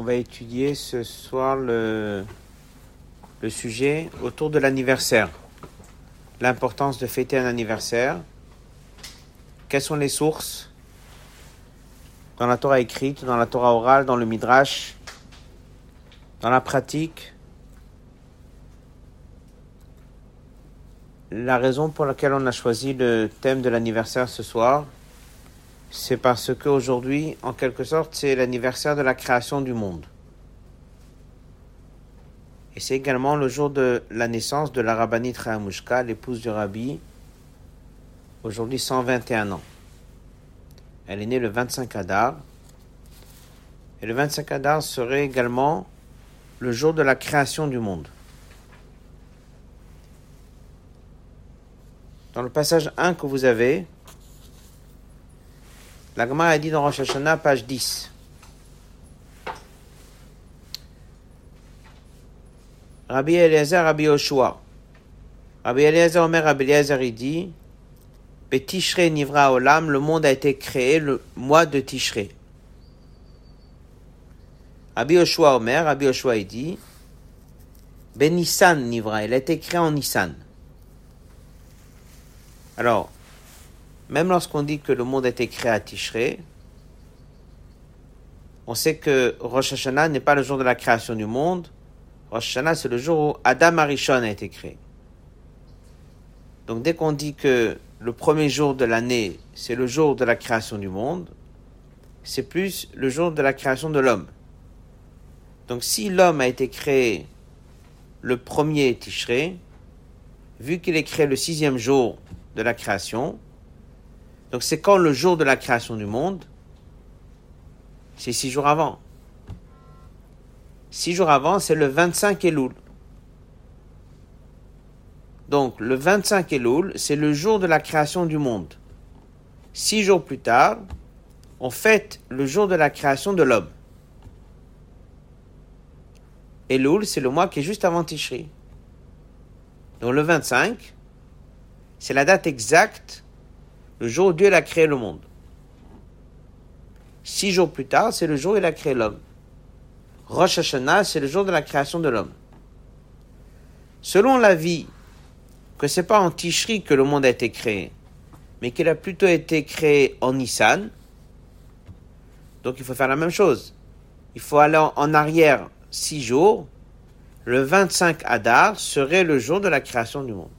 On va étudier ce soir le, sujet autour de l'anniversaire. L'importance de fêter un anniversaire. Quelles sont les sources dans la Torah écrite, dans la Torah orale, dans le Midrash, dans la pratique? La raison pour laquelle on a choisi le thème de l'anniversaire ce soir, c'est parce qu'aujourd'hui, en quelque sorte, c'est l'anniversaire de la création du monde. Et c'est également le jour de la naissance de la rabbinite Rahamushka, l'épouse du rabbi, aujourd'hui 121 ans. Elle est née le 25 Adar. Et le 25 Adar serait également le jour de la création du monde. Dans le passage 1 que vous avez, la Gemara a dit dans Rosh Hashanah, page 10. Rabbi Eliezer, Rabbi Yoshua. Rabbi Eliezer Omer, Rabbi Eliezer, il dit, Nivra Olam, le monde a été créé le mois de Tishre. Rabbi Yoshua Omer, Rabbi Yoshua, il dit, Benissan Nivra, il a été créé en Nissan. Alors, même lorsqu'on dit que le monde a été créé à Tishré, on sait que Rosh Hashanah n'est pas le jour de la création du monde. Rosh Hashanah, c'est le jour où Adam Arishon a été créé. Donc dès qu'on dit que le premier jour de l'année, c'est le jour de la création du monde, c'est plus le jour de la création de l'homme. Donc si l'homme a été créé le premier Tishré, vu qu'il est créé le sixième jour de la création. Donc c'est quand le jour de la création du monde? C'est six jours avant. Six jours avant, c'est le 25 Elul. Donc le 25 Elul, c'est le jour de la création du monde. Six jours plus tard, on fête le jour de la création de l'homme. Elul, c'est le mois qui est juste avant Tishri. Donc le 25, c'est la date exacte, le jour où Dieu a créé le monde. Six jours plus tard, c'est le jour où il a créé l'homme. Rosh Hashanah, c'est le jour de la création de l'homme. Selon la vie, que c'est pas en Tishri que le monde a été créé, mais qu'il a plutôt été créé en Nissan, donc il faut faire la même chose. Il faut aller en arrière six jours. Le 25 Adar serait le jour de la création du monde.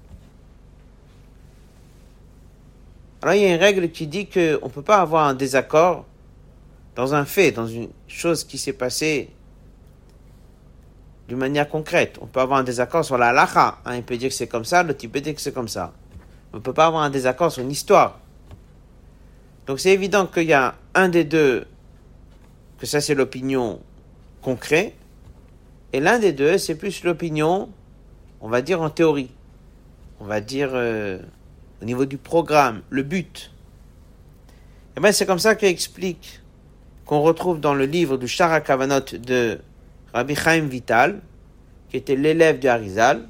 Alors il y a une règle qui dit qu'on ne peut pas avoir un désaccord dans un fait, dans une chose qui s'est passée d'une manière concrète. On peut avoir un désaccord sur la halacha. Un il peut dire que c'est comme ça, l'autre il peut dire que c'est comme ça. On ne peut pas avoir un désaccord sur une histoire. Donc c'est évident qu'il y a un des deux, que ça c'est l'opinion concrète, et l'un des deux c'est plus l'opinion, on va dire en théorie. On va dire... Euh, au niveau du programme, le but. Et bien c'est comme ça qu'il explique, qu'on retrouve dans le livre du Shara Kavanot de Rabbi Chaim Vital, qui était l'élève du Harizal.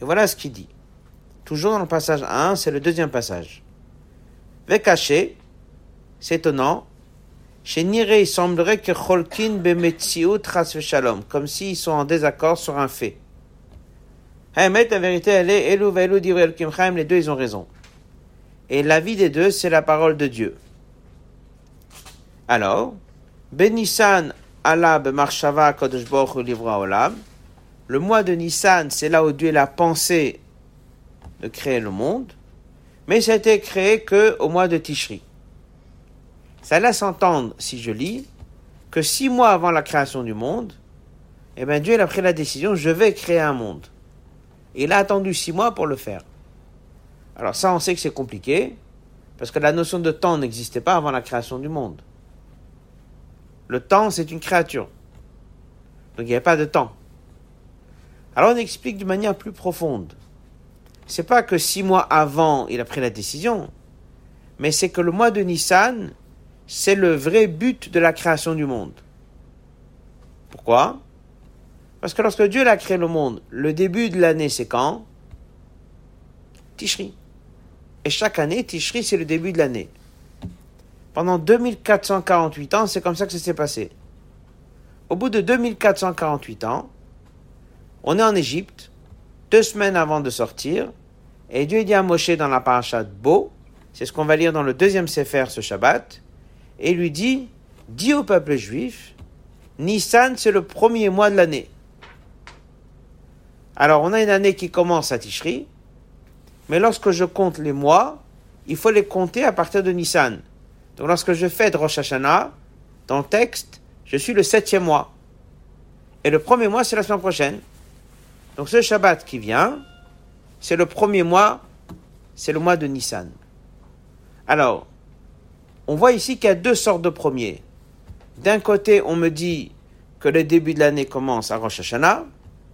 Et voilà ce qu'il dit. Toujours dans le passage 1, c'est le deuxième passage. Vekaché, c'est étonnant, chez Niré, il semblerait que Cholkin bemetziut shalom, comme s'ils sont en désaccord sur un fait. Haemet, la vérité, est les deux, ont raison. Et la vie des deux, c'est la parole de Dieu. Alors, Benissan Alab Marshava Kodesh Olam. Le mois de Nissan, c'est là où Dieu a pensé de créer le monde, mais ça a été créé que au mois de Tishri. Ça laisse entendre, si je lis, que six mois avant la création du monde, eh bien Dieu a pris la décision, je vais créer un monde. Et il a attendu six mois pour le faire. Alors ça, on sait que c'est compliqué, parce que la notion de temps n'existait pas avant la création du monde. Le temps, c'est une créature. Donc il n'y avait pas de temps. Alors on explique d'une manière plus profonde. C'est pas que six mois avant, il a pris la décision, mais c'est que le mois de Nissan, c'est le vrai but de la création du monde. Pourquoi? Parce que lorsque Dieu a créé le monde, le début de l'année, c'est quand? Tishri. Et chaque année, Tishri, c'est le début de l'année. Pendant 2448 ans, c'est comme ça que ça s'est passé. au bout de 2448 ans, on est en Égypte, deux semaines avant de sortir, et Dieu dit à Moshe dans la paracha de Beau, c'est ce qu'on va lire dans le deuxième Sefer ce Shabbat, et lui dit, dis au peuple juif, Nissan c'est le premier mois de l'année. Alors on a une année qui commence à Tishri, mais lorsque je compte les mois, il faut les compter à partir de Nissan. Donc lorsque je fais de Rosh Hashanah, dans le texte, je suis le septième mois. Et le premier mois, c'est la semaine prochaine. Donc ce Shabbat qui vient, c'est le premier mois, c'est le mois de Nissan. Alors, on voit ici qu'il y a deux sortes de premiers. D'un côté, on me dit que le début de l'année commence à Rosh Hashanah,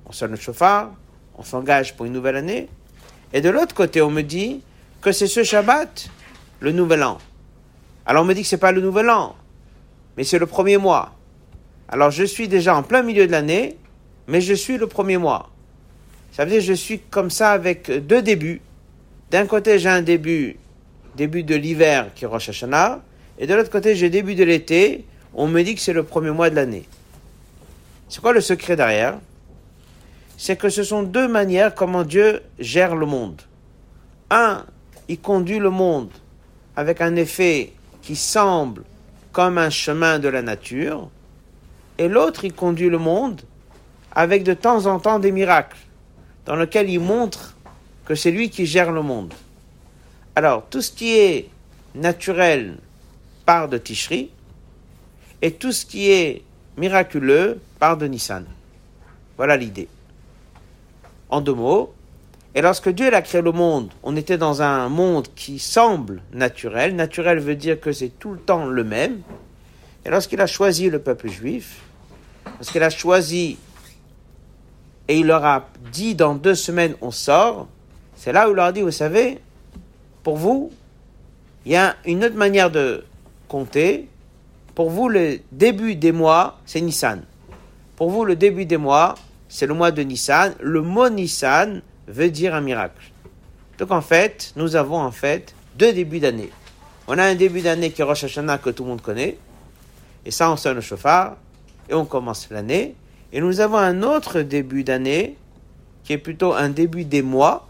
on sonne le chauffard, on s'engage pour une nouvelle année. Et de l'autre côté, on me dit que c'est ce Shabbat, le nouvel an. Alors on me dit que c'est pas le nouvel an, mais c'est le premier mois. Alors je suis déjà en plein milieu de l'année, mais je suis le premier mois. Ça veut dire que je suis comme ça avec deux débuts. D'un côté, j'ai un début, début de l'hiver qui est Rosh Hashanah, et de l'autre côté, j'ai début de l'été. On me dit que c'est le premier mois de l'année. C'est quoi le secret derrière? C'est que ce sont deux manières comment Dieu gère le monde. Un, il conduit le monde avec un effet qui semble comme un chemin de la nature, et l'autre, il conduit le monde avec de temps en temps des miracles, dans lesquels il montre que c'est lui qui gère le monde. Alors, tout ce qui est naturel part de Tishri, et tout ce qui est miraculeux part de Nissan. Voilà l'idée. En deux mots, et lorsque Dieu a créé le monde, on était dans un monde qui semble naturel. Naturel veut dire que c'est tout le temps le même. Et lorsqu'il a choisi le peuple juif, lorsqu'il a choisi et il leur a dit dans deux semaines on sort, c'est là où il leur a dit, vous savez, pour vous, il y a une autre manière de compter. Pour vous, le début des mois, c'est Nissan. Pour vous, le début des mois, c'est le mois de Nissan. Le mot Nissan veut dire un miracle. Donc en fait, nous avons en fait deux débuts d'année. On a un début d'année qui est Rosh Hashanah que tout le monde connaît, et ça on sonne le chauffard, et on commence l'année. Et nous avons un autre début d'année qui est plutôt un début des mois.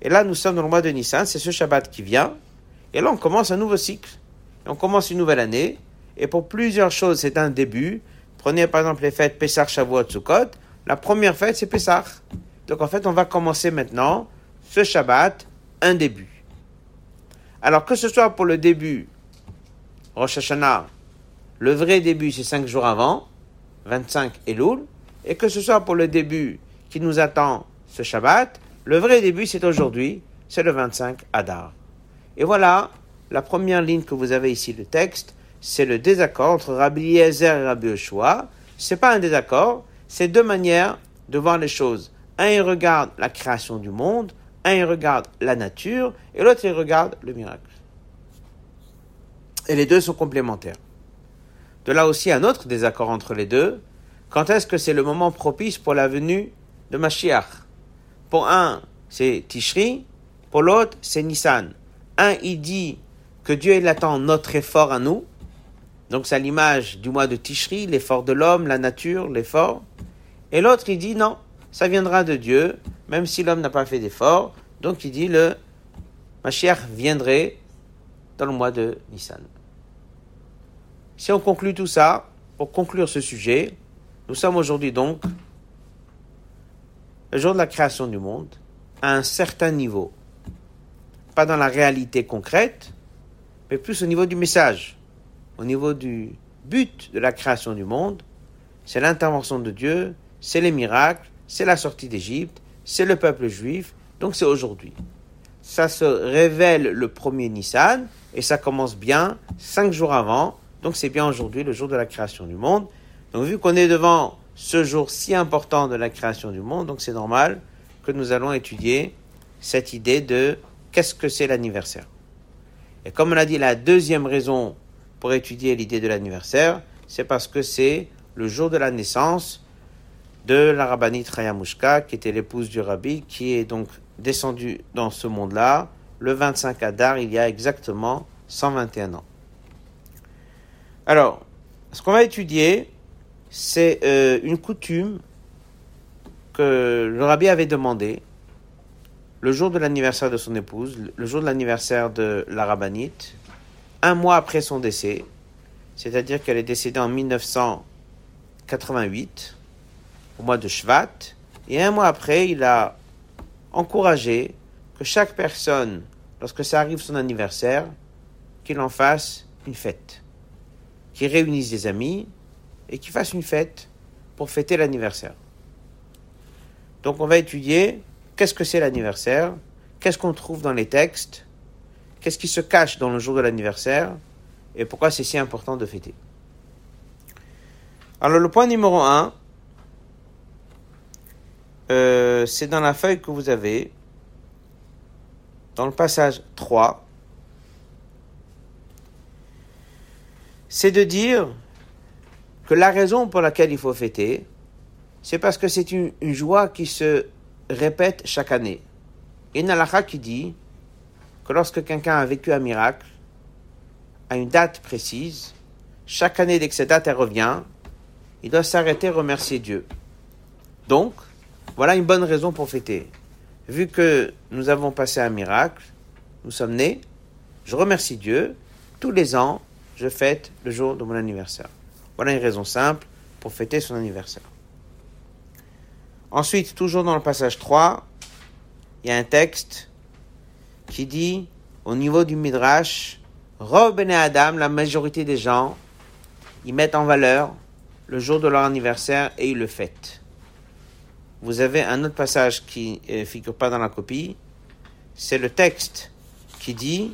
Et là, nous sommes dans le mois de Nissan, c'est ce Shabbat qui vient. Et là, on commence un nouveau cycle. Et on commence une nouvelle année. Et pour plusieurs choses, c'est un début. Prenez par exemple les fêtes Pessah, Shavuot, Sukkot. La première fête, c'est Pessah. Donc en fait, on va commencer maintenant ce Shabbat, un début. Alors que ce soit pour le début, Rosh Hashanah, le vrai début c'est cinq jours avant, 25 Elul, et que ce soit pour le début qui nous attend ce Shabbat, le vrai début c'est aujourd'hui, c'est le 25 Adar. Et voilà la première ligne que vous avez ici, le texte, c'est le désaccord entre Rabbi Eliezer et Rabbi Yoshua. C'est pas un désaccord, c'est deux manières de voir les choses. Un, il regarde la création du monde, un, il regarde la nature, et l'autre, il regarde le miracle. Et les deux sont complémentaires. De là aussi un autre désaccord entre les deux. Quand est-ce que c'est le moment propice pour la venue de Mashiach? Pour un, c'est Tishri, pour l'autre, c'est Nissan. Un, il dit que Dieu attend notre effort à nous. Donc c'est l'image du mois de Tishri, l'effort de l'homme, la nature, l'effort. Et l'autre, il dit non, ça viendra de Dieu, même si l'homme n'a pas fait d'effort. Donc il dit le Mashiach viendrait dans le mois de Nissan. Si on conclut tout ça, pour conclure ce sujet, nous sommes aujourd'hui donc le jour de la création du monde à un certain niveau. Pas dans la réalité concrète, mais plus au niveau du message, au niveau du but de la création du monde. C'est l'intervention de Dieu, c'est les miracles, c'est la sortie d'Égypte, c'est le peuple juif, donc c'est aujourd'hui. Ça se révèle le premier Nissan, et ça commence bien cinq jours avant, donc c'est bien aujourd'hui le jour de la création du monde. Donc vu qu'on est devant ce jour si important de la création du monde, donc c'est normal que nous allons étudier cette idée de qu'est-ce que c'est l'anniversaire. Et comme on a dit, la deuxième raison pour étudier l'idée de l'anniversaire, c'est parce que c'est le jour de la naissance de la rabbinite Rayamushka, qui était l'épouse du rabbi, qui est donc descendue dans ce monde-là. Le 25 Adar, il y a exactement 121 ans. Alors, ce qu'on va étudier, c'est euh, une coutume que le rabbi avait demandé le jour de l'anniversaire de son épouse, le jour de l'anniversaire de la rabbinite, un mois après son décès, c'est-à-dire qu'elle est décédée en 1988, mois de Shvat, et un mois après, il a encouragé que chaque personne, lorsque ça arrive son anniversaire, qu'il en fasse une fête, qu'il réunisse des amis et qu'il fasse une fête pour fêter l'anniversaire. Donc on va étudier qu'est-ce que c'est l'anniversaire, qu'est-ce qu'on trouve dans les textes, qu'est-ce qui se cache dans le jour de l'anniversaire et pourquoi c'est si important de fêter. Alors le point numéro 1, euh, c'est dans la feuille que vous avez, dans le passage 3, c'est de dire que la raison pour laquelle il faut fêter, c'est parce que c'est une, joie qui se répète chaque année. Il y a une qui dit que lorsque quelqu'un a vécu un miracle, à une date précise, chaque année dès que cette date revient, il doit s'arrêter remercier Dieu. Donc, voilà une bonne raison pour fêter. Vu que nous avons passé un miracle, nous sommes nés, je remercie Dieu, tous les ans, je fête le jour de mon anniversaire. Voilà une raison simple pour fêter son anniversaire. Ensuite, toujours dans le passage 3, il y a un texte qui dit, au niveau du Midrash, Rob et Adam, la majorité des gens, ils mettent en valeur le jour de leur anniversaire et ils le fêtent. Vous avez un autre passage qui ne figure pas dans la copie, c'est le texte qui dit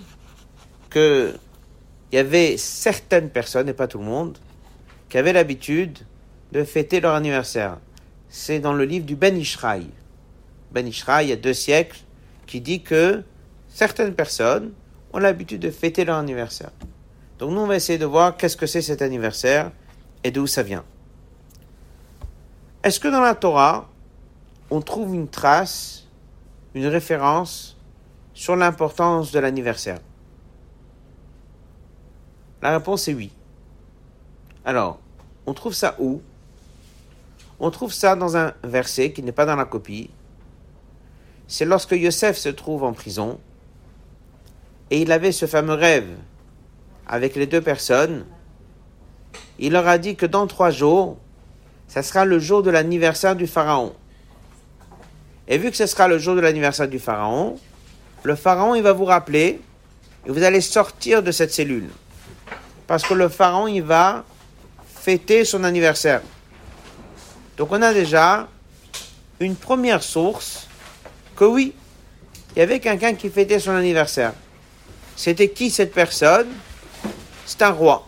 que il y avait certaines personnes, et pas tout le monde, qui avaient l'habitude de fêter leur anniversaire c'est dans le livre du Ben Ishraï. Ben Ishraï, il y a deux siècles, qui dit que certaines personnes ont l'habitude de fêter leur anniversaire. Donc nous, on va essayer de voir qu'est-ce que c'est cet anniversaire et d'où ça vient. Est-ce que dans la Torah, on trouve une trace, une référence sur l'importance de l'anniversaire La réponse est oui. Alors, on trouve ça où? On trouve ça dans un verset qui n'est pas dans la copie. C'est lorsque Yosef se trouve en prison et il avait ce fameux rêve avec les deux personnes. Il leur a dit que dans trois jours, ça sera le jour de l'anniversaire du Pharaon. Et vu que ce sera le jour de l'anniversaire du Pharaon, le Pharaon, il va vous rappeler et vous allez sortir de cette cellule. Parce que le Pharaon, il va fêter son anniversaire. Donc on a déjà une première source que oui, il y avait quelqu'un qui fêtait son anniversaire. C'était qui cette personne? C'est un roi.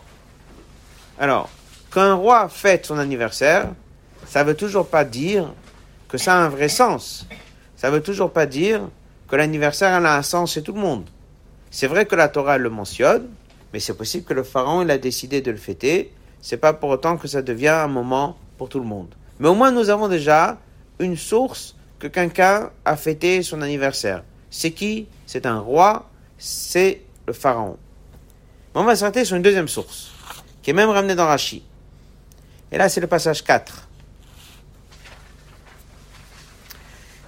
Alors, quand un roi fête son anniversaire, ça ne veut toujours pas dire que ça a un vrai sens. Ça ne veut toujours pas dire que l'anniversaire a un sens chez tout le monde. C'est vrai que la Torah le mentionne, mais c'est possible que le pharaon il a décidé de le fêter. C'est pas pour autant que ça devient un moment pour tout le monde. Mais au moins, nous avons déjà une source que quelqu'un a fêté son anniversaire. C'est qui? C'est un roi, c'est le pharaon. on va s'arrêter sur une deuxième source, qui est même ramenée dans Rashi. Et là, c'est le passage 4.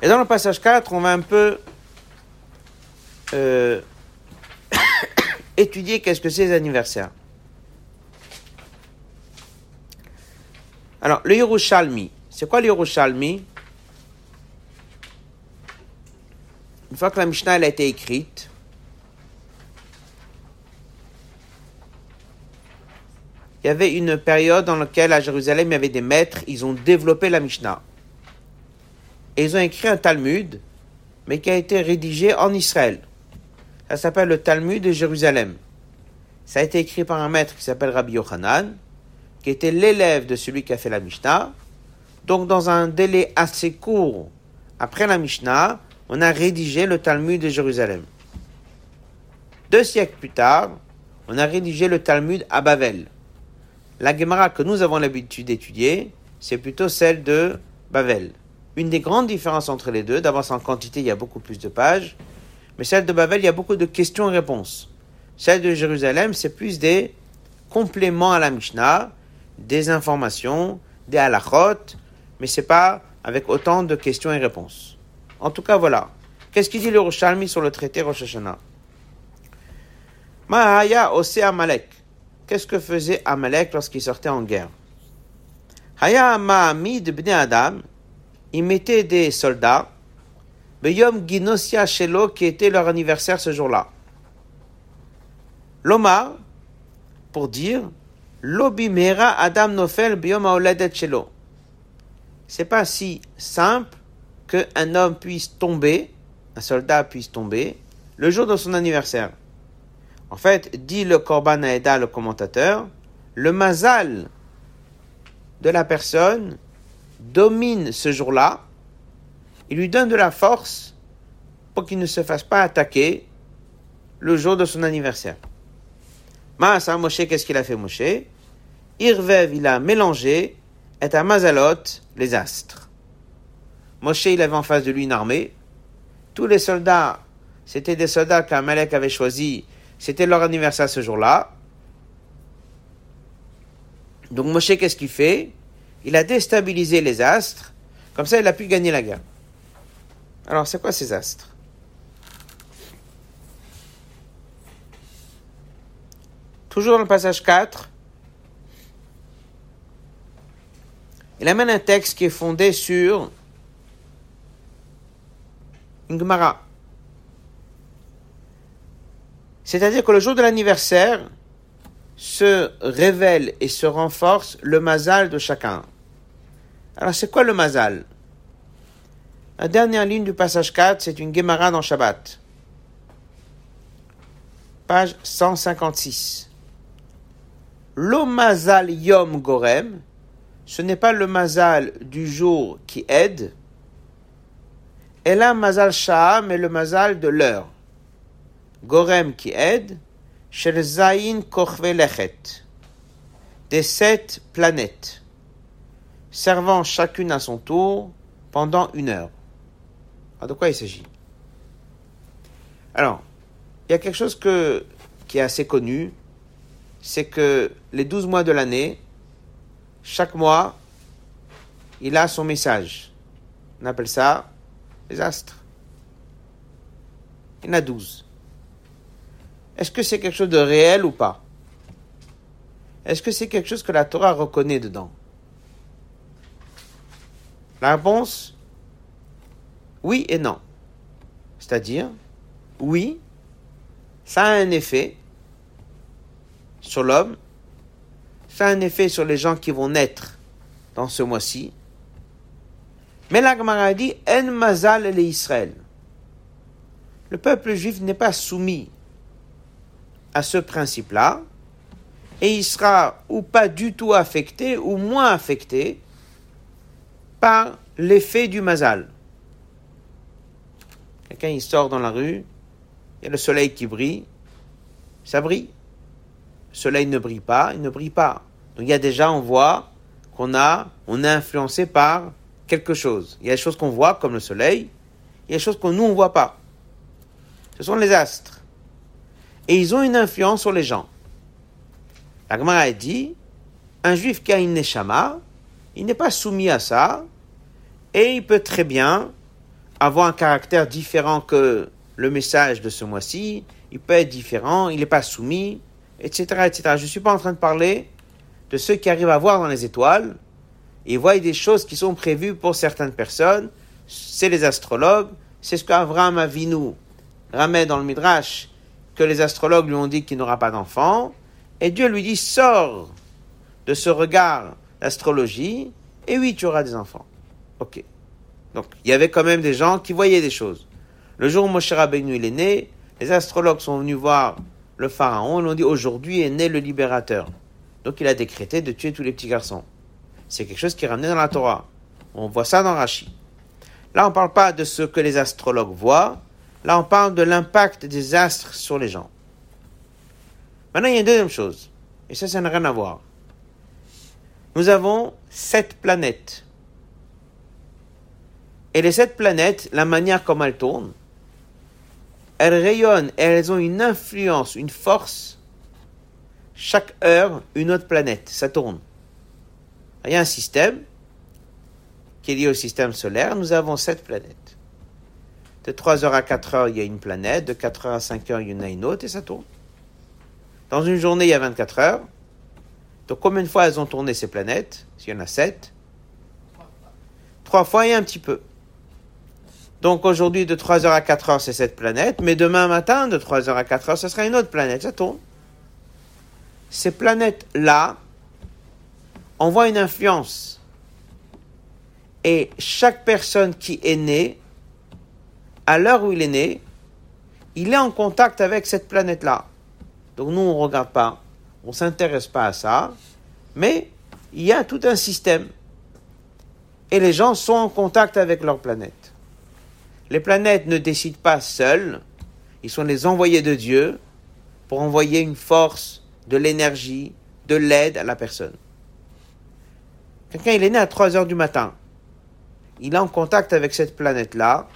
Et dans le passage 4, on va un peu euh, étudier qu'est-ce que c'est les anniversaires. Alors, le Yerushalmi, c'est quoi le Yerushalmi? Une fois que la Mishnah a été écrite, il y avait une période dans laquelle à Jérusalem il y avait des maîtres, ils ont développé la Mishnah. Et ils ont écrit un Talmud, mais qui a été rédigé en Israël. Ça s'appelle le Talmud de Jérusalem. Ça a été écrit par un maître qui s'appelle Rabbi Yochanan qui était l'élève de celui qui a fait la Mishnah. Donc, dans un délai assez court après la Mishnah, on a rédigé le Talmud de Jérusalem. Deux siècles plus tard, on a rédigé le Talmud à Bavel. La Gemara que nous avons l'habitude d'étudier, c'est plutôt celle de Bavel. Une des grandes différences entre les deux, d'abord en quantité, il y a beaucoup plus de pages, mais celle de Bavel, il y a beaucoup de questions et réponses. Celle de Jérusalem, c'est plus des compléments à la Mishnah, des informations, des halachot, mais c'est pas avec autant de questions et réponses. En tout cas, voilà. Qu'est-ce qu'il dit le Roshalmi sur le traité Rosh Hashanah? Mahaya ose Amalek. Qu'est-ce que faisait Amalek lorsqu'il sortait en guerre? Haya Mahamid Adam, il mettait des soldats, Ginosia Shelo, qui était leur anniversaire ce jour-là. L'Omar, pour dire, Lobimera Adam Nofel Beyom Aoledet Shelo. C'est pas si simple qu'un homme puisse tomber, un soldat puisse tomber, le jour de son anniversaire. En fait, dit le Korban Aeda, le commentateur, le mazal de la personne domine ce jour-là, il lui donne de la force pour qu'il ne se fasse pas attaquer le jour de son anniversaire. Maasa Moshe, qu'est-ce qu'il a fait Moshe? Irvev, il a mélangé, et à Mazalot, les astres. Moshe, il avait en face de lui une armée. Tous les soldats, c'était des soldats qu'Amalek avait choisis c'était leur anniversaire ce jour-là. Donc Moshe, qu'est-ce qu'il fait? Il a déstabilisé les astres. Comme ça, il a pu gagner la guerre. Alors, c'est quoi ces astres? Toujours dans le passage 4, il amène un texte qui est fondé sur une Gemara. C'est-à-dire que le jour de l'anniversaire se révèle et se renforce le mazal de chacun. Alors c'est quoi le mazal? La dernière ligne du passage 4, c'est une Gemara dans Shabbat. Page 156. Le mazal yom gorem, ce n'est pas le mazal du jour qui aide, et là mazal shah, mais le mazal de l'heure. Gorem qui aide, Shel Zayin Lechet, des sept planètes, servant chacune à son tour pendant une heure. Alors, de quoi il s'agit? Alors, il y a quelque chose qui est assez connu, c'est que les douze mois de l'année, chaque mois, il a son message. On appelle ça les astres. Il y en a douze. Est-ce que c'est quelque chose de réel ou pas? Est-ce que c'est quelque chose que la Torah reconnaît dedans? La réponse Oui et non. C'est-à-dire, oui, ça a un effet sur l'homme, ça a un effet sur les gens qui vont naître dans ce mois-ci. Mais la Gemara dit En mazal et Israël. Le peuple juif n'est pas soumis à ce principe-là, et il sera ou pas du tout affecté ou moins affecté par l'effet du mazal. Quelqu'un il sort dans la rue, il y a le soleil qui brille, ça brille. Le soleil ne brille pas, il ne brille pas. Donc il y a déjà, on voit qu'on a, est influencé par quelque chose. Il y a des choses qu'on voit comme le soleil, il y a des choses que nous on voit pas. Ce sont les astres et ils ont une influence sur les gens. La Gemara dit, un juif qui a une neshama, il n'est pas soumis à ça, et il peut très bien avoir un caractère différent que le message de ce mois-ci, il peut être différent, il n'est pas soumis, etc., etc. Je ne suis pas en train de parler de ceux qui arrivent à voir dans les étoiles, et voient des choses qui sont prévues pour certaines personnes, c'est les astrologues, c'est ce qu'Avraham Avinu ramène dans le Midrash, que les astrologues lui ont dit qu'il n'aura pas d'enfant, et Dieu lui dit sors de ce regard d'astrologie, et oui, tu auras des enfants. Ok. Donc, il y avait quand même des gens qui voyaient des choses. Le jour où Moshe Rabbeinu est né, les astrologues sont venus voir le pharaon, ils lui ont dit aujourd'hui est né le libérateur. Donc, il a décrété de tuer tous les petits garçons. C'est quelque chose qui est ramené dans la Torah. On voit ça dans Rashi. Là, on ne parle pas de ce que les astrologues voient, Là, on parle de l'impact des astres sur les gens. Maintenant, il y a une deuxième chose, et ça, ça n'a rien à voir. Nous avons sept planètes. Et les sept planètes, la manière comme elles tournent, elles rayonnent elles ont une influence, une force. Chaque heure, une autre planète, ça tourne. Il y a un système qui est lié au système solaire. Nous avons sept planètes. De 3h à 4h, il y a une planète. De 4h à 5h, il y en a une autre et ça tourne. Dans une journée, il y a 24 heures. Donc combien de fois elles ont tourné ces planètes? S'il y en a 7. Trois fois et un petit peu. Donc aujourd'hui, de 3h à 4h, c'est cette planète. Mais demain matin, de 3h à 4h, ce sera une autre planète. Ça tourne. Ces planètes-là envoient une influence. Et chaque personne qui est née, à l'heure où il est né, il est en contact avec cette planète-là. Donc nous, on ne regarde pas, on ne s'intéresse pas à ça, mais il y a tout un système. Et les gens sont en contact avec leur planète. Les planètes ne décident pas seules, ils sont les envoyés de Dieu pour envoyer une force, de l'énergie, de l'aide à la personne. Quelqu'un, il est né à 3 heures du matin. Il est en contact avec cette planète-là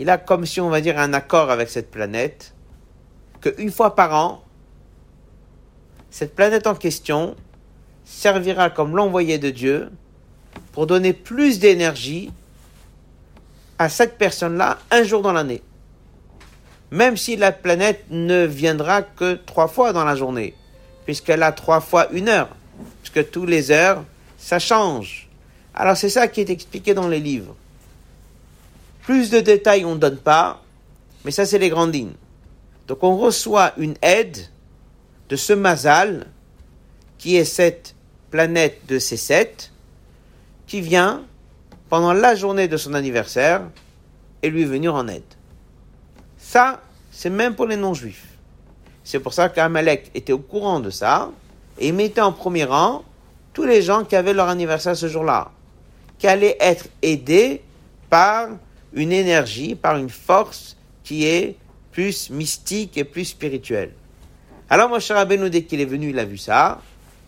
il a comme si on va dire un accord avec cette planète, qu'une fois par an, cette planète en question servira comme l'envoyé de Dieu pour donner plus d'énergie à cette personne-là un jour dans l'année. Même si la planète ne viendra que trois fois dans la journée, puisqu'elle a trois fois une heure, puisque tous les heures, ça change. Alors c'est ça qui est expliqué dans les livres. Plus de détails on ne donne pas, mais ça c'est les grandes lignes. Donc on reçoit une aide de ce Mazal, qui est cette planète de C7, qui vient pendant la journée de son anniversaire et lui venir en aide. Ça, c'est même pour les non-juifs. C'est pour ça qu'Amalek était au courant de ça et mettait en premier rang tous les gens qui avaient leur anniversaire ce jour-là, qui allaient être aidés par une énergie, par une force qui est plus mystique et plus spirituelle. Alors Moshe Rabbeinu, dès qu'il est venu, il a vu ça.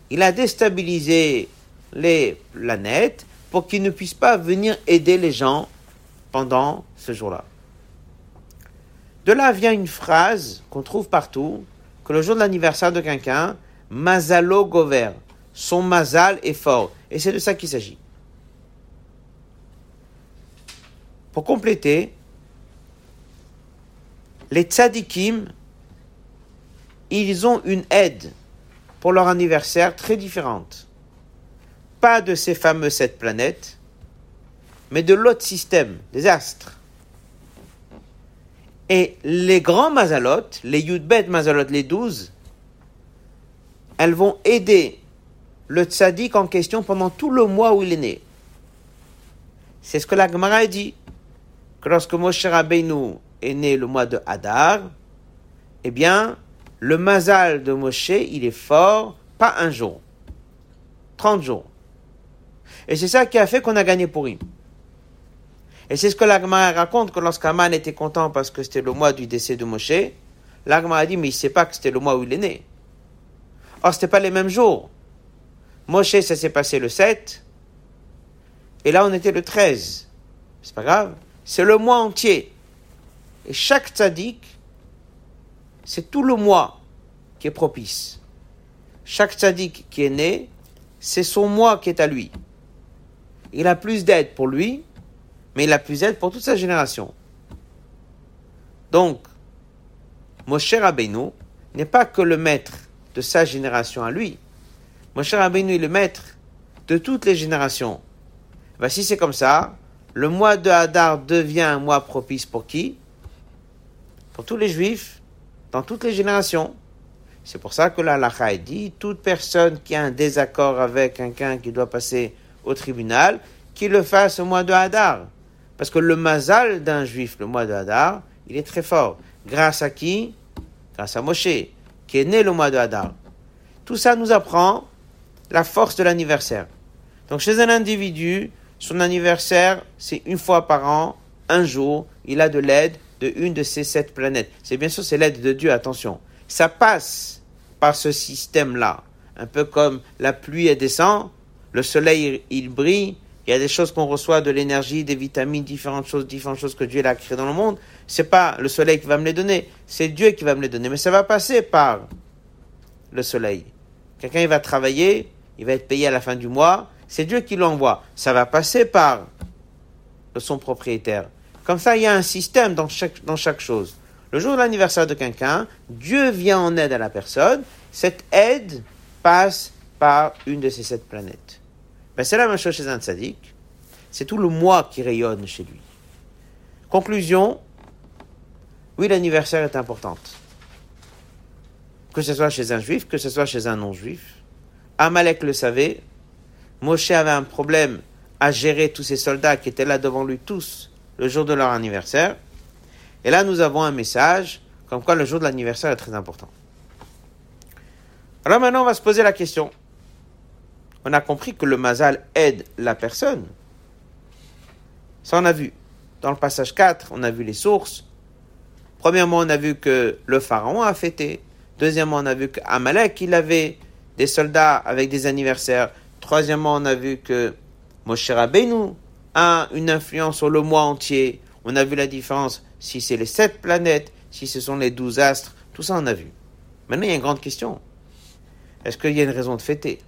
Il a déstabilisé les planètes pour qu'ils ne puissent pas venir aider les gens pendant ce jour-là. De là vient une phrase qu'on trouve partout, que le jour de l'anniversaire de quelqu'un, Mazalo Gover, son mazal est fort. Et c'est de ça qu'il s'agit. Pour compléter, les tzadikim, ils ont une aide pour leur anniversaire très différente. Pas de ces fameux sept planètes, mais de l'autre système, des astres. Et les grands mazalot, les Yudbet mazalot, les douze, elles vont aider le tzadik en question pendant tout le mois où il est né. C'est ce que la Gemara dit que lorsque Moshe Rabbeinu est né le mois de Hadar, eh bien, le mazal de Moshe, il est fort, pas un jour, 30 jours. Et c'est ça qui a fait qu'on a gagné Purim. Et c'est ce que l'Agma raconte que lorsqu'Aman était content parce que c'était le mois du décès de Moshe, l'Agma a dit, mais il sait pas que c'était le mois où il est né. Or, ce n'était pas les mêmes jours. Moshe, ça s'est passé le 7, et là, on était le 13. C'est pas grave c'est le mois entier. Et chaque tzaddik, c'est tout le mois qui est propice. Chaque tzaddik qui est né, c'est son mois qui est à lui. Il a plus d'aide pour lui, mais il a plus d'aide pour toute sa génération. Donc, Moshe Rabbeinu n'est pas que le maître de sa génération à lui. Moshe Rabbeinu est le maître de toutes les générations. Ben, si c'est comme ça, le mois de Hadar devient un mois propice pour qui? Pour tous les juifs, dans toutes les générations. C'est pour ça que la lacha dit toute personne qui a un désaccord avec quelqu'un qui doit passer au tribunal, qu'il le fasse au mois de Hadar. Parce que le mazal d'un juif, le mois de Hadar, il est très fort. Grâce à qui? Grâce à Moshe, qui est né le mois de Hadar. Tout ça nous apprend la force de l'anniversaire. Donc chez un individu, son anniversaire, c'est une fois par an, un jour, il a de l'aide de une de ces sept planètes. C'est bien sûr, c'est l'aide de Dieu, attention. Ça passe par ce système-là. Un peu comme la pluie descend, le soleil il brille, il y a des choses qu'on reçoit de l'énergie, des vitamines, différentes choses, différentes choses que Dieu a créées dans le monde. C'est pas le soleil qui va me les donner, c'est Dieu qui va me les donner. Mais ça va passer par le soleil. Quelqu'un il va travailler, il va être payé à la fin du mois, c'est Dieu qui l'envoie. Ça va passer par son propriétaire. Comme ça, il y a un système dans chaque, dans chaque chose. Le jour de l'anniversaire de quelqu'un, Dieu vient en aide à la personne. Cette aide passe par une de ces sept planètes. Ben, c'est la même chose chez un tzaddik. C'est tout le mois qui rayonne chez lui. Conclusion, oui, l'anniversaire est importante. Que ce soit chez un juif, que ce soit chez un non-juif. Amalek le savait. Moshe avait un problème à gérer tous ces soldats qui étaient là devant lui tous le jour de leur anniversaire. Et là, nous avons un message comme quoi le jour de l'anniversaire est très important. Alors maintenant, on va se poser la question. On a compris que le mazal aide la personne. Ça, on a vu. Dans le passage 4, on a vu les sources. Premièrement, on a vu que le pharaon a fêté. Deuxièmement, on a vu qu'Amalek, il avait des soldats avec des anniversaires. Troisièmement, on a vu que Moshe Rabbeinu a une influence sur le mois entier. On a vu la différence si c'est les sept planètes, si ce sont les douze astres. Tout ça, on a vu. Maintenant, il y a une grande question. Est-ce qu'il y a une raison de fêter?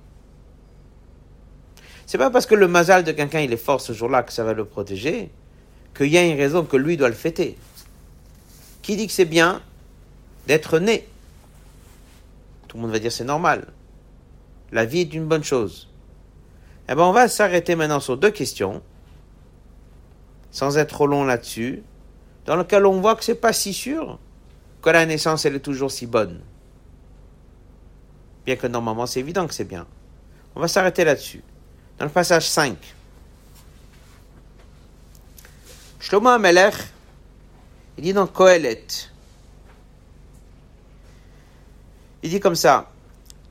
C'est pas parce que le mazal de quelqu'un il est fort ce jour-là que ça va le protéger qu'il y a une raison que lui doit le fêter. Qui dit que c'est bien d'être né? Tout le monde va dire c'est normal. La vie est une bonne chose. Eh bien, on va s'arrêter maintenant sur deux questions, sans être trop long là-dessus, dans lesquelles on voit que c'est pas si sûr que la naissance elle est toujours si bonne. Bien que normalement c'est évident que c'est bien. On va s'arrêter là-dessus. Dans le passage 5. Shlomo Amelech, il dit dans Kohelet, il dit comme ça,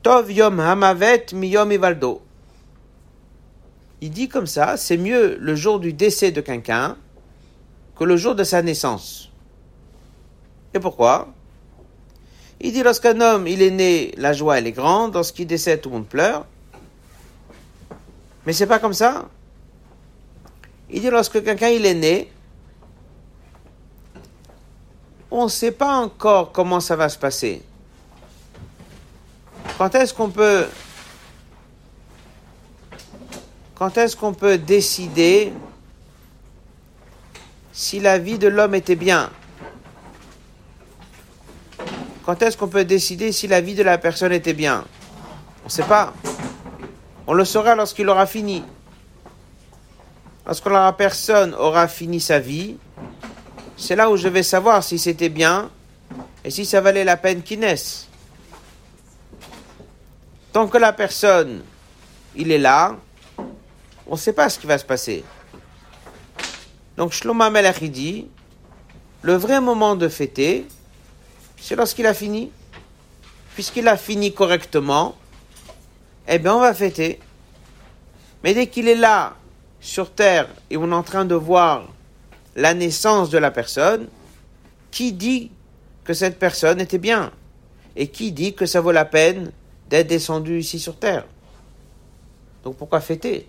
Tov yom hamavet miyom ivaldo. Il dit comme ça, c'est mieux le jour du décès de quelqu'un que le jour de sa naissance. Et pourquoi? Il dit lorsqu'un homme il est né, la joie elle est grande, lorsqu'il décède, tout le monde pleure. Mais c'est pas comme ça. Il dit lorsque quelqu'un il est né, on ne sait pas encore comment ça va se passer. Quand est-ce qu'on peut quand est-ce qu'on peut décider si la vie de l'homme était bien? Quand est-ce qu'on peut décider si la vie de la personne était bien? On ne sait pas. On le saura lorsqu'il aura fini. Lorsque la personne aura fini sa vie, c'est là où je vais savoir si c'était bien et si ça valait la peine qu'il naisse. Tant que la personne, il est là, on ne sait pas ce qui va se passer. Donc Shlomo Melech le vrai moment de fêter, c'est lorsqu'il a fini. Puisqu'il a fini correctement, eh bien on va fêter. Mais dès qu'il est là, sur terre, et on est en train de voir la naissance de la personne, qui dit que cette personne était bien? Et qui dit que ça vaut la peine d'être descendu ici sur terre? Donc pourquoi fêter?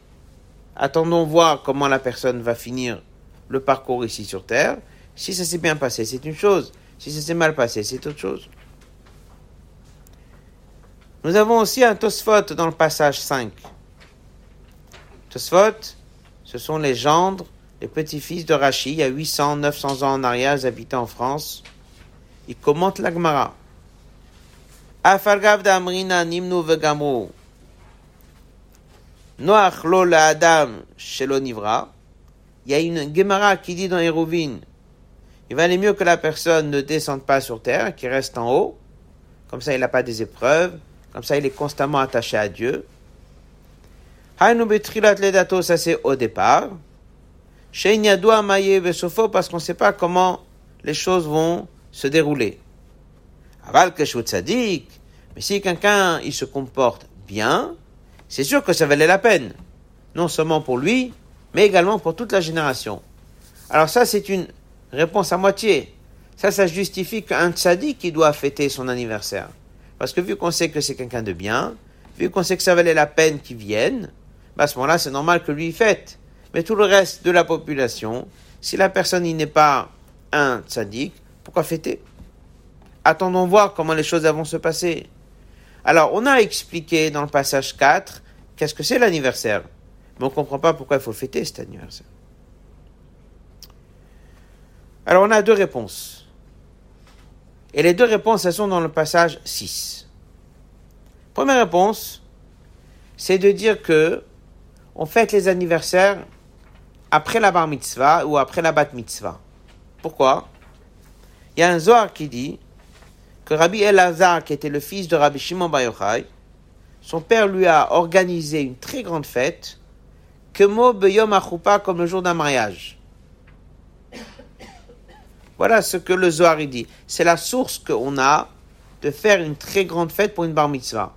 Attendons voir comment la personne va finir le parcours ici sur terre. Si ça s'est bien passé, c'est une chose. Si ça s'est mal passé, c'est autre chose. Nous avons aussi un Tosfot dans le passage 5. Tosfot, ce sont les gendres, les petits-fils de Rachi. Il y a 800, 900 ans en arrière, ils habitaient en France. Ils commentent la Gemara. Afargav d'Amrina nimnu la Adam shelo nivra. Il y a une Gemara qui dit dans Hérouvine, il valait mieux que la personne ne descende pas sur terre, qu'il reste en haut. Comme ça, il n'a pas des épreuves. Comme ça, il est constamment attaché à Dieu. Ça c'est au départ. Parce qu'on ne sait pas comment les choses vont se dérouler. Aval sadik. Mais si quelqu'un, il se comporte bien, c'est sûr que ça valait la peine. Non seulement pour lui, mais également pour toute la génération. Alors ça, c'est une réponse à moitié. Ça, ça justifie qu'un tzaddik qui doit fêter son anniversaire. Parce que vu qu'on sait que c'est quelqu'un de bien, vu qu'on sait que ça valait la peine qu'il vienne, bah, à ce moment-là, c'est normal que lui fête. Mais tout le reste de la population, si la personne n'est pas un tzaddik, pourquoi fêter? Attendons voir comment les choses vont se passer. Alors, on a expliqué dans le passage 4 qu'est-ce que c'est l'anniversaire Mais on ne comprend pas pourquoi il faut fêter cet anniversaire. Alors on a deux réponses. Et les deux réponses, elles sont dans le passage 6. Première réponse, c'est de dire que on fête les anniversaires après la bar mitzvah ou après la bat mitzvah. Pourquoi? Il y a un Zohar qui dit que Rabbi Elazar, qui était le fils de Rabbi Shimon Bar Yochai, son père lui a organisé une très grande fête, que Mo Beyom comme le jour d'un mariage. Voilà ce que le Zohar dit. C'est la source qu'on a de faire une très grande fête pour une bar mitzvah.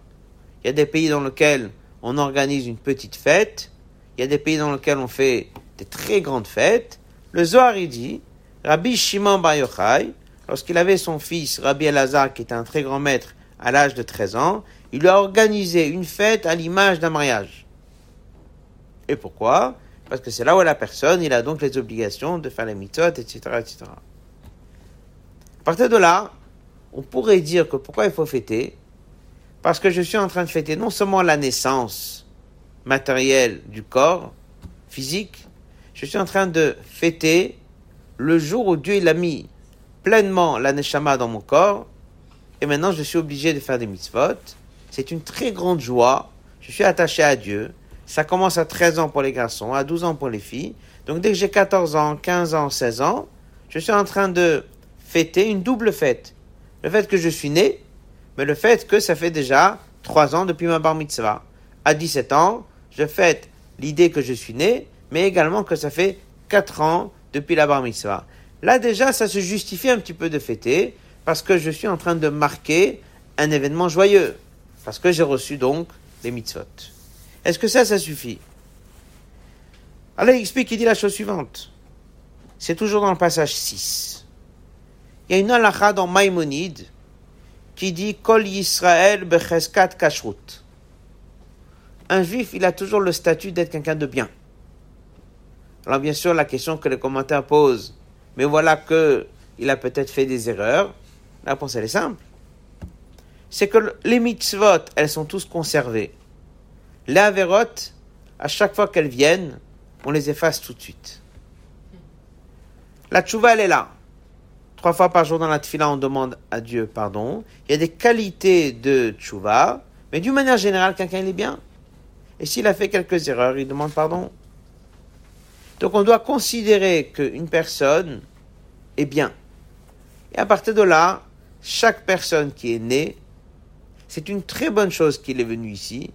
Il y a des pays dans lesquels on organise une petite fête. Il y a des pays dans lesquels on fait des très grandes fêtes. Le Zohar dit, Rabbi Shimon Bar Yochai, lorsqu'il avait son fils Rabbi Elazar, qui était un très grand maître à l'âge de 13 ans, il lui a organisé une fête à l'image d'un mariage. Et pourquoi? Parce que c'est là où la personne, il a donc les obligations de faire les mitzvot, etc., etc. Partir de là, on pourrait dire que pourquoi il faut fêter? Parce que je suis en train de fêter non seulement la naissance matérielle du corps, physique, je suis en train de fêter le jour où Dieu a mis pleinement la neshama dans mon corps, et maintenant je suis obligé de faire des mitzvot. C'est une très grande joie. Je suis attaché à Dieu. Ça commence à 13 ans pour les garçons, à 12 ans pour les filles. Donc dès que j'ai 14 ans, 15 ans, 16 ans, je suis en train de fêter une double fête. Le fait que je suis né, mais le fait que ça fait déjà 3 ans depuis ma bar mitzvah. À 17 ans, je fête l'idée que je suis né, mais également que ça fait 4 ans depuis la bar mitzvah. Là déjà, ça se justifie un petit peu de fêter, parce que je suis en train de marquer un événement joyeux, parce que j'ai reçu donc les mitzvot. Est-ce que ça, ça suffit? Alors il explique, il dit la chose suivante. C'est toujours dans le passage 6. Il y a une halakha dans Maïmonide qui dit Kol Yisrael becheskat kashrut. Un juif, il a toujours le statut d'être quelqu'un de bien. Alors bien sûr, la question que les commentaires posent, mais voilà que il a peut-être fait des erreurs. La réponse elle est simple. C'est que les mitzvot, elles sont tous conservées. Les avérotes, à chaque fois qu'elles viennent, on les efface tout de suite. La tchouva, elle est là. Trois fois par jour dans la tfila, on demande à Dieu pardon. Il y a des qualités de tchouva, mais d'une manière générale, quelqu'un il est bien. Et s'il a fait quelques erreurs, il demande pardon. Donc on doit considérer qu'une personne est bien. Et à partir de là, chaque personne qui est née, c'est une très bonne chose qu'il est venu ici.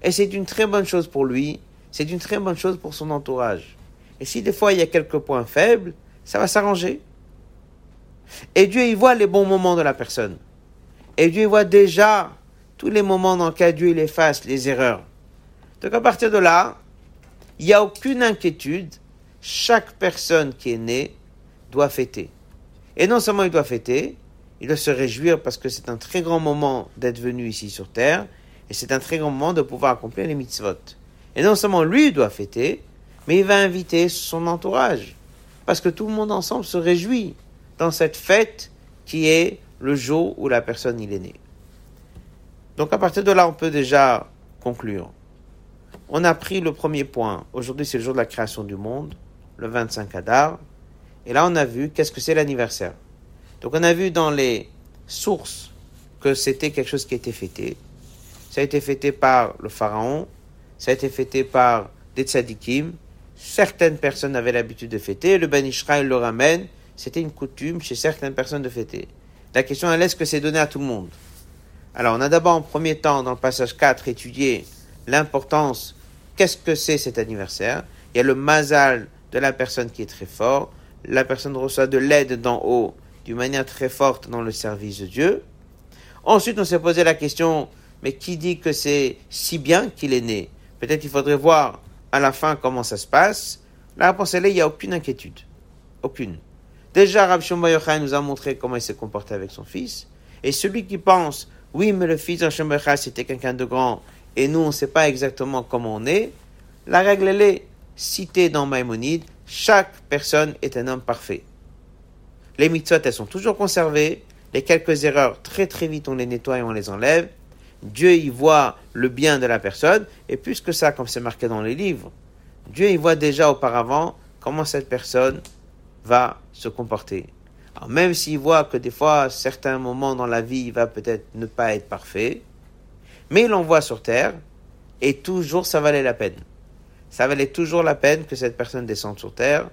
Et c'est une très bonne chose pour lui. C'est une très bonne chose pour son entourage. Et si des fois il y a quelques points faibles, ça va s'arranger. Et Dieu, il voit les bons moments de la personne. Et Dieu, il voit déjà tous les moments dans lesquels Dieu, il efface les erreurs. Donc à partir de là, il n'y a aucune inquiétude. Chaque personne qui est née doit fêter. Et non seulement il doit fêter, il doit se réjouir parce que c'est un très grand moment d'être venu ici sur terre, et c'est un très grand moment de pouvoir accomplir les mitzvot. Et non seulement lui doit fêter, mais il va inviter son entourage, parce que tout le monde ensemble se réjouit dans cette fête qui est le jour où la personne il est née. Donc à partir de là, on peut déjà conclure. On a pris le premier point. Aujourd'hui, c'est le jour de la création du monde, le 25 Adar. Et là, on a vu qu'est-ce que c'est l'anniversaire. Donc on a vu dans les sources que c'était quelque chose qui été fêté. Ça a été fêté par le pharaon, ça a été fêté par des tzadikim. Certaines personnes avaient l'habitude de fêter, le Ben Israël le ramène, c'était une coutume chez certaines personnes de fêter. La question est est-ce que c'est donné à tout le monde? Alors, on a d'abord en premier temps, dans le passage 4, étudié l'importance, qu'est-ce que c'est cet anniversaire? Il y a le mazal de la personne qui est très fort, la personne reçoit de l'aide d'en haut d'une manière très forte dans le service de Dieu. Ensuite, on s'est posé la question, mais qui dit que c'est si bien qu'il est né? Peut-être qu'il faudrait voir à la fin comment ça se passe. La réponse est là, il n'y a aucune inquiétude. Aucune. Déjà, Rav Shimon Yochai nous a montré comment il s'est comporté avec son fils. Et celui qui pense, oui, mais le fils de Shimon c'était quelqu'un de grand, et nous, on ne sait pas exactement comment on est, la règle, elle est citée dans Maïmonide, chaque personne est un homme parfait. Les mitzvot, elles sont toujours conservées, les quelques erreurs, très très vite, on les nettoie et on les enlève. Dieu y voit le bien de la personne, et plus que ça, comme c'est marqué dans les livres, Dieu il voit déjà auparavant comment cette personne va se comporter. Même s'il voit que des fois, certains moments dans la vie, il va peut-être ne pas être parfait, mais il l'envoie sur terre, et toujours ça valait la peine. Ça valait toujours la peine que cette personne descende sur terre,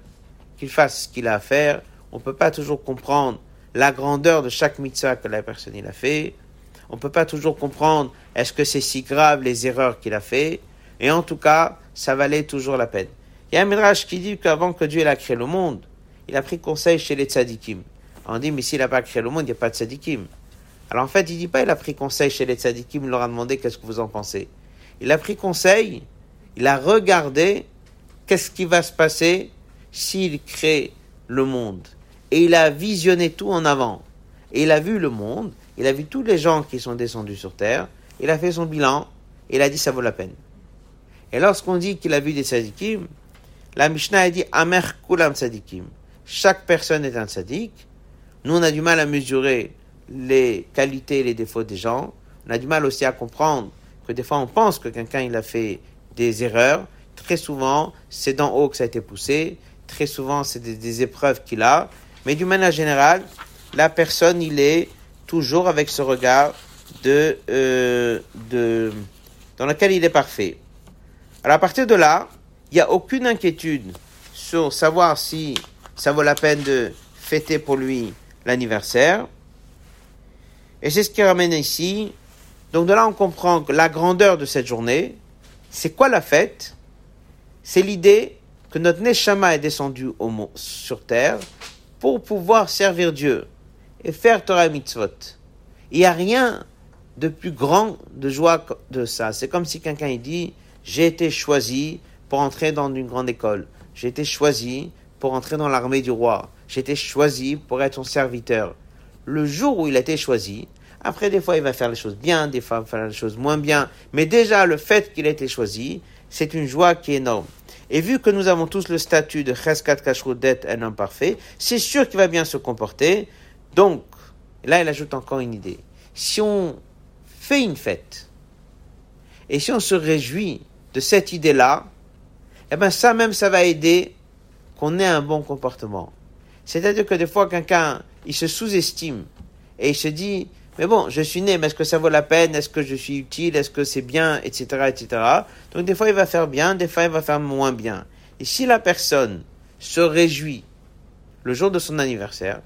qu'il fasse ce qu'il a à faire. On ne peut pas toujours comprendre la grandeur de chaque mitzvah que la personne il a fait. On ne peut pas toujours comprendre est-ce que c'est si grave les erreurs qu'il a fait. Et en tout cas, ça valait toujours la peine. Il y a un midrash qui dit qu'avant que Dieu ait créé le monde, il a pris conseil chez les tzadikim. On dit, mais s'il n'a pas créé le monde, il n'y a pas de tzadikim. Alors en fait, il dit pas, il a pris conseil chez les tzadikim, il leur a demandé qu'est-ce que vous en pensez? Il a pris conseil, il a regardé qu'est-ce qui va se passer s'il crée le monde? Et il a visionné tout en avant. Et il a vu le monde, il a vu tous les gens qui sont descendus sur terre, il a fait son bilan, et il a dit ça vaut la peine. Et lorsqu'on dit qu'il a vu des tzadikim, la Mishnah a dit Amer kulam tzadikim. Chaque personne est un tzadik. Nous, on a du mal à mesurer les qualités et les défauts des gens. On a du mal aussi à comprendre que des fois on pense que quelqu'un il a fait des erreurs. Très souvent, c'est d'en haut que ça a été poussé. Très souvent, c'est des, épreuves qu'il a. Mais d'une manière générale, la personne, il est toujours avec ce regard de, euh, de, dans lequel il est parfait. Alors à partir de là, il n'y a aucune inquiétude sur savoir si ça vaut la peine de fêter pour lui l'anniversaire. Et c'est ce qui ramène ici. Donc de là, on comprend que la grandeur de cette journée, c'est quoi la fête? C'est l'idée que notre Neshama est descendu au, sur terre pour pouvoir servir Dieu et faire Torah Mitzvot. Il n'y a rien de plus grand de joie de ça. C'est comme si quelqu'un dit, j'ai été choisi pour entrer dans une grande école. J'ai été choisi pour entrer dans l'armée du roi. Été choisi pour être son serviteur. Le jour où il a été choisi, après des fois il va faire les choses bien, des fois il va faire les choses moins bien, mais déjà le fait qu'il ait été choisi, c'est une joie qui est énorme. Et vu que nous avons tous le statut de Cheskat Kashrut d'être un homme parfait, c'est sûr qu'il va bien se comporter. Donc, là il ajoute encore une idée. Si on fait une fête, et si on se réjouit de cette idée-là, eh bien ça même, ça va aider qu'on ait un bon comportement. C'est-à-dire que des fois, quelqu'un, il se sous-estime et il se dit, mais bon, je suis né, mais est-ce que ça vaut la peine? Est-ce que je suis utile? Est-ce que c'est bien? Etc. etc. Donc des fois, il va faire bien, des fois, il va faire moins bien. Et si la personne se réjouit le jour de son anniversaire,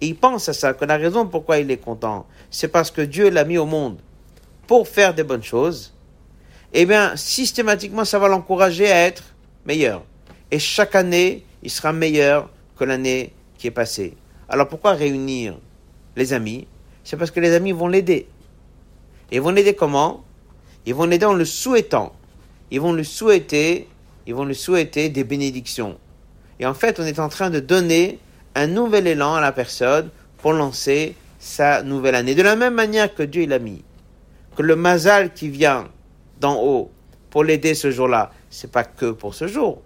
et il pense à ça, que la raison pourquoi il est content, c'est parce que Dieu l'a mis au monde pour faire des bonnes choses, eh bien, systématiquement, ça va l'encourager à être meilleur. Et chaque année, il sera meilleur que l'année qui est passée. Alors pourquoi réunir les amis? C'est parce que les amis vont l'aider. Et ils vont l'aider comment? Ils vont l'aider en le souhaitant. Ils vont lui souhaiter, ils vont lui souhaiter des bénédictions. Et en fait, on est en train de donner un nouvel élan à la personne pour lancer sa nouvelle année. De la même manière que Dieu l'a mis. Que le mazal qui vient d'en haut pour l'aider ce jour-là, c'est pas que pour ce jour.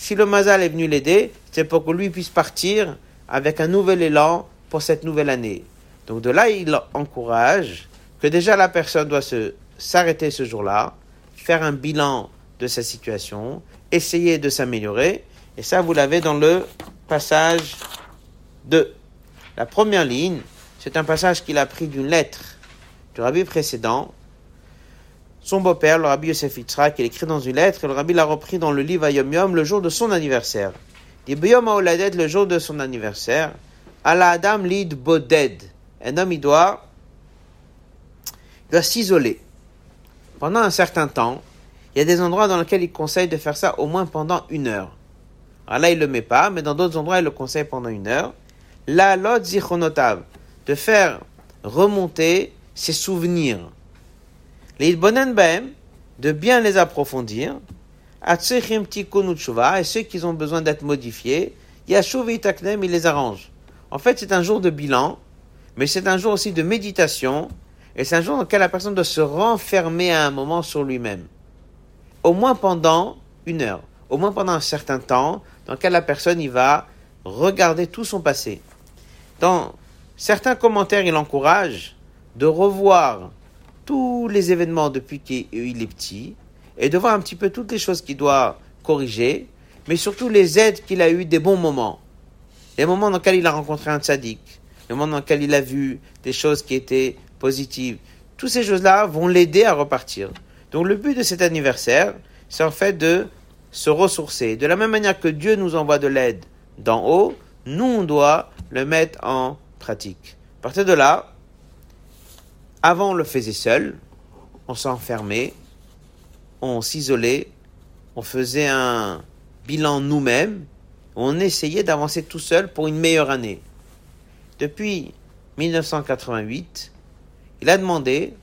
Si le Mazal est venu l'aider, c'est pour que lui puisse partir avec un nouvel élan pour cette nouvelle année. Donc de là, il encourage que déjà la personne doit se s'arrêter ce jour-là, faire un bilan de sa situation, essayer de s'améliorer. Et ça, vous l'avez dans le passage 2. La première ligne, c'est un passage qu'il a pris d'une lettre du rabbi précédent, son beau-père, le rabbi Yosef Yitzhak, il écrit dans une lettre, et le rabbi l'a repris dans le livre Ayom Yom le jour de son anniversaire. Il dit Oladet, le jour de son anniversaire, Allah Adam lid boded. Un homme, il doit, doit s'isoler. Pendant un certain temps, il y a des endroits dans lesquels il conseille de faire ça au moins pendant une heure. Alors là, il ne le met pas, mais dans d'autres endroits, il le conseille pendant une heure. La lot zichonotav, de faire remonter ses souvenirs de bien les approfondir, et ceux qui ont besoin d'être modifiés, Yashuv et il les arrange. En fait, c'est un jour de bilan, mais c'est un jour aussi de méditation, et c'est un jour dans lequel la personne doit se renfermer à un moment sur lui-même. Au moins pendant une heure, au moins pendant un certain temps, dans lequel la personne y va regarder tout son passé. Dans certains commentaires, il encourage de revoir tous les événements depuis qu'il est petit et de voir un petit peu toutes les choses qu'il doit corriger, mais surtout les aides qu'il a eues des bons moments. Les moments dans lesquels il a rencontré un tzaddik, les moments dans lesquels il a vu des choses qui étaient positives. Toutes ces choses-là vont l'aider à repartir. Donc le but de cet anniversaire, c'est en fait de se ressourcer. De la même manière que Dieu nous envoie de l'aide d'en haut, nous, on doit le mettre en pratique. À partir de là, avant, on le faisait seul, on s'enfermait, on s'isolait, on faisait un bilan nous-mêmes, on essayait d'avancer tout seul pour une meilleure année. Depuis 1988, il a demandé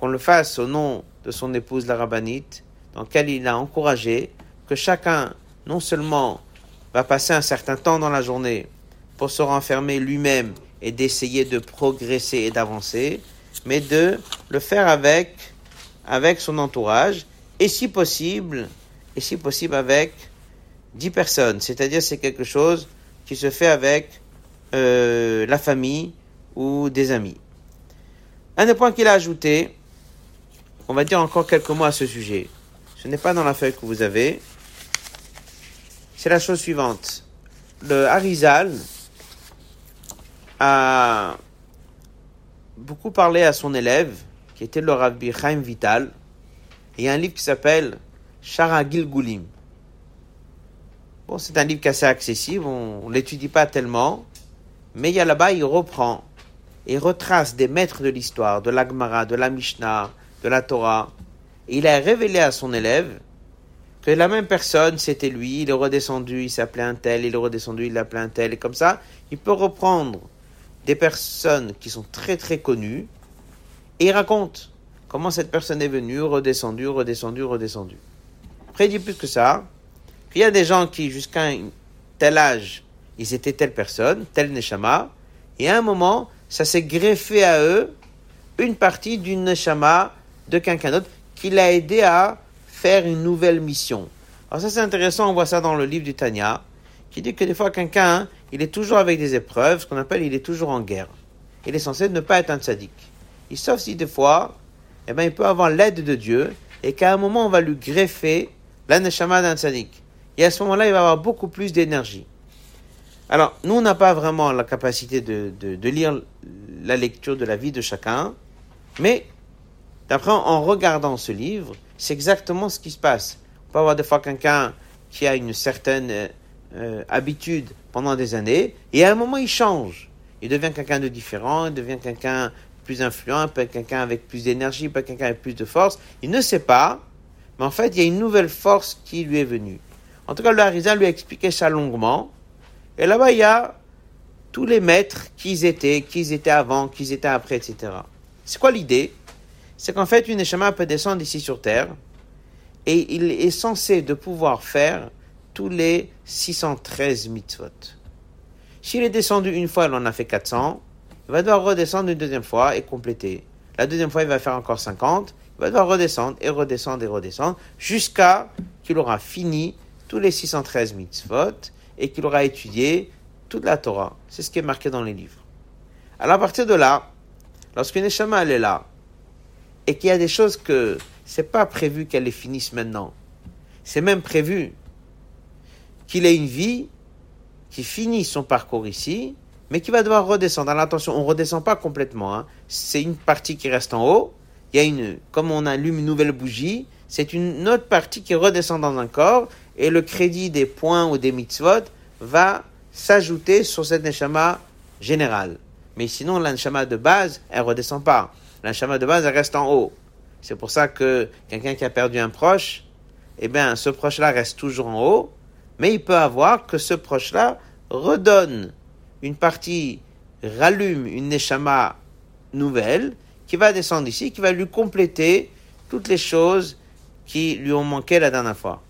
qu'on le fasse au nom de son épouse la rabbinite, dans lequel il a encouragé que chacun, non seulement va passer un certain temps dans la journée pour se renfermer lui-même et d'essayer de progresser et d'avancer, mais de le faire avec, avec son entourage et si possible, et si possible avec dix personnes. C'est-à-dire c'est quelque chose qui se fait avec euh, la famille ou des amis. Un des points qu'il a ajouté, on va dire encore quelques mots à ce sujet. Ce n'est pas dans la feuille que vous avez. C'est la chose suivante. Le Harizal a beaucoup parlé à son élève, qui était le Rabbi Chaim Vital. il y a un livre qui s'appelle Shara Gilgulim. Bon, c'est un livre qui est assez accessible, on ne l'étudie pas tellement, mais il y a là-bas, il reprend et retrace des maîtres de l'histoire, de l'Agmara, de la Mishnah, de la Torah. Et il a révélé à son élève que la même personne, c'était lui, il est redescendu, il s'appelait un tel, il est redescendu, il l'appelait un tel, et comme ça, il peut reprendre des personnes qui sont très très connues, et il raconte comment cette personne est venue, redescendue, redescendue, redescendue. Après, il dit plus que ça, qu'il y a des gens qui, jusqu'à un tel âge, ils étaient telle personne, tel Neshama, et à un moment, ça s'est greffé à eux une partie d'une Neshama de quelqu'un d'autre qui l'a aidé à faire une nouvelle mission. Alors ça c'est intéressant, on voit ça dans le livre du Tanya, qui dit que des fois quelqu'un, il est toujours avec des épreuves, ce qu'on appelle il est toujours en guerre. Il est censé ne pas être un tzaddik. Il, sauf si des fois, eh ben, il peut avoir l'aide de Dieu et qu'à un moment on va lui greffer la neshama d'un tzaddik. Et à ce moment-là, il va avoir beaucoup plus d'énergie. Alors, nous, on n'a pas vraiment la capacité de, de, lire la lecture de la vie de chacun, mais d'après en regardant ce livre, c'est exactement ce qui se passe. On peut avoir des fois quelqu'un qui a une certaine euh, habitude pendant des années, et à un moment, il change. Il devient quelqu'un de différent, il devient quelqu'un plus influent, quelqu'un avec plus d'énergie, quelqu'un avec plus de force. Il ne sait pas, mais en fait, il y a une nouvelle force qui lui est venue. En tout cas, le Harizal lui a expliqué ça longuement. Et là-bas, il y a tous les maîtres, qui ils étaient, qui ils étaient avant, qui ils étaient après, etc. C'est quoi l'idée? C'est qu'en fait, une Neshama peut descendre ici sur Terre et il est censé de pouvoir faire tous les 613 mitzvot. S'il est descendu une fois, il en a fait 400, il va devoir redescendre une deuxième fois et compléter. La deuxième fois, il va faire encore 50, il va devoir redescendre et redescendre et redescendre jusqu'à qu'il aura fini tous les 613 mitzvot et qu'il aura étudié toute la Torah. C'est ce qui est marqué dans les livres. Alors à partir de là, lorsqu'une Neshama elle est là et qu'il y a des choses que c'est pas prévu qu'elle les finisse maintenant, c'est même prévu qu'il ait une vie qui finit son parcours ici, mais qui va devoir redescendre. Alors attention, on ne redescend pas complètement. Hein. C'est une partie qui reste en haut. Il y a une, comme on allume une nouvelle bougie, c'est une autre partie qui redescend dans un corps et le crédit des points ou des mitzvot va s'ajouter sur cette neshama générale. Mais sinon, la neshama de base, elle redescend pas. La neshama de base, elle reste en haut. C'est pour ça que quelqu'un qui a perdu un proche, eh bien, ce proche-là reste toujours en haut, mais il peut avoir que ce proche-là redonne une partie, rallume une neshama nouvelle qui va descendre ici, qui va lui compléter toutes les choses qui lui ont manqué la dernière fois.